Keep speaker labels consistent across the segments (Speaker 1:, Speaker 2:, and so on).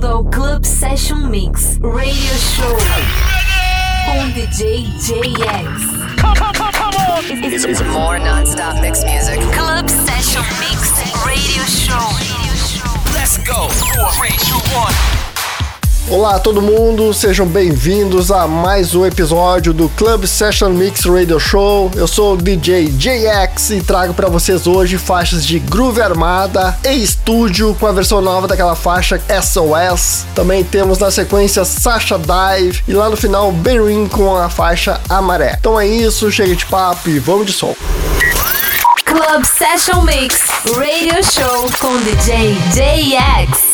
Speaker 1: bem-vindo ao Club Session Mix Radio Show com DJ JX.
Speaker 2: Come, come, come, come on!
Speaker 3: It's, it's more non-stop mix music.
Speaker 1: Club Session Mix Radio Show.
Speaker 2: Let's go! Four, three, two, one.
Speaker 4: Olá todo mundo, sejam bem-vindos a mais um episódio do Club Session Mix Radio Show. Eu sou o DJ JX e trago para vocês hoje faixas de Groove Armada e estúdio com a versão nova daquela faixa SOS. Também temos na sequência Sasha Dive e lá no final Berwin com a faixa Amaré. Então é isso, chega de papo e vamos de som.
Speaker 1: Club Session Mix Radio Show com DJ JX.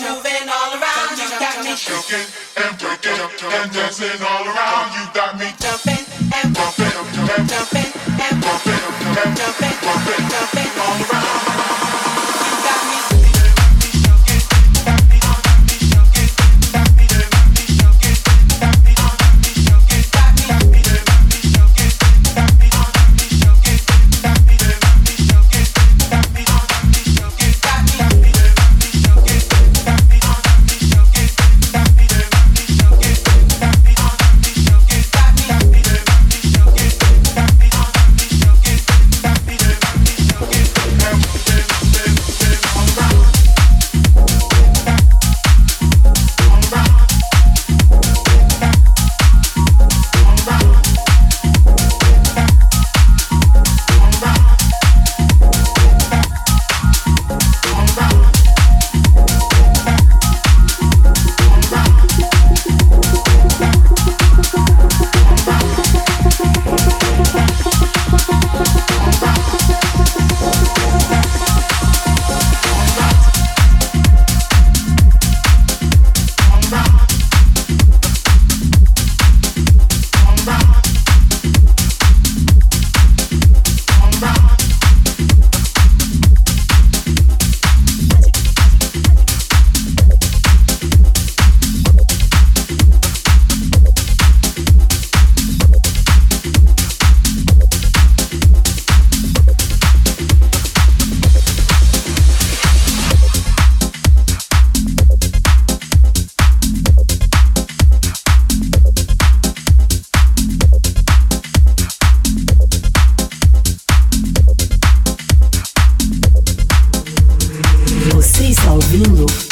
Speaker 5: moving all around. You got me shaking and breaking and dancing all around. You got me jumping and bumping and jumping and bumping and jumping and bumping all
Speaker 6: around. Blue Roof.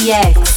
Speaker 6: DJ